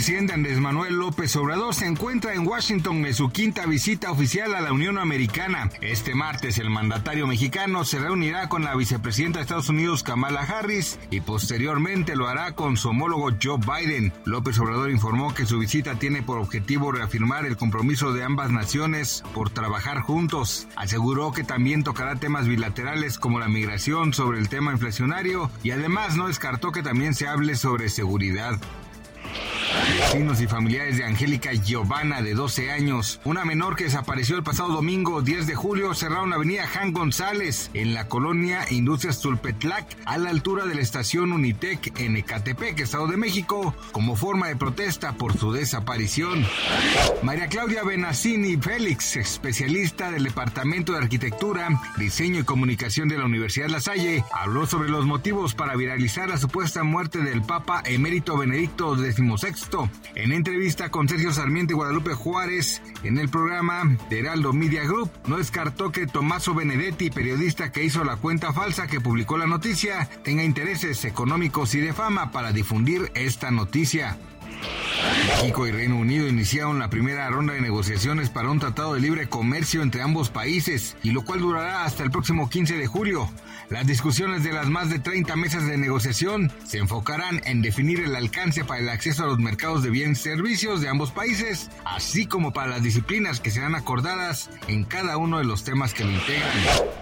Presidente Andrés Manuel López Obrador se encuentra en Washington en su quinta visita oficial a la Unión Americana. Este martes el mandatario mexicano se reunirá con la vicepresidenta de Estados Unidos Kamala Harris y posteriormente lo hará con su homólogo Joe Biden. López Obrador informó que su visita tiene por objetivo reafirmar el compromiso de ambas naciones por trabajar juntos. Aseguró que también tocará temas bilaterales como la migración sobre el tema inflacionario y además no descartó que también se hable sobre seguridad. Vecinos y familiares de Angélica Giovanna, de 12 años, una menor que desapareció el pasado domingo 10 de julio, cerraron la avenida Jan González en la colonia Industrias Tulpetlac, a la altura de la estación Unitec en Ecatepec, Estado de México, como forma de protesta por su desaparición. María Claudia Benacini Félix, especialista del Departamento de Arquitectura, Diseño y Comunicación de la Universidad La Salle, habló sobre los motivos para viralizar la supuesta muerte del Papa emérito Benedicto XVI en entrevista con Sergio Sarmiento Guadalupe Juárez en el programa de Heraldo Media Group, no descartó que Tommaso Benedetti, periodista que hizo la cuenta falsa que publicó la noticia, tenga intereses económicos y de fama para difundir esta noticia. México y Reino Unido iniciaron la primera ronda de negociaciones para un tratado de libre comercio entre ambos países, y lo cual durará hasta el próximo 15 de julio. Las discusiones de las más de 30 mesas de negociación se enfocarán en definir el alcance para el acceso a los mercados de bienes y servicios de ambos países, así como para las disciplinas que serán acordadas en cada uno de los temas que lo integran.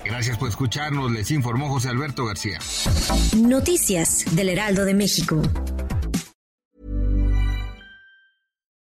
Gracias por escucharnos, les informó José Alberto García. Noticias del Heraldo de México.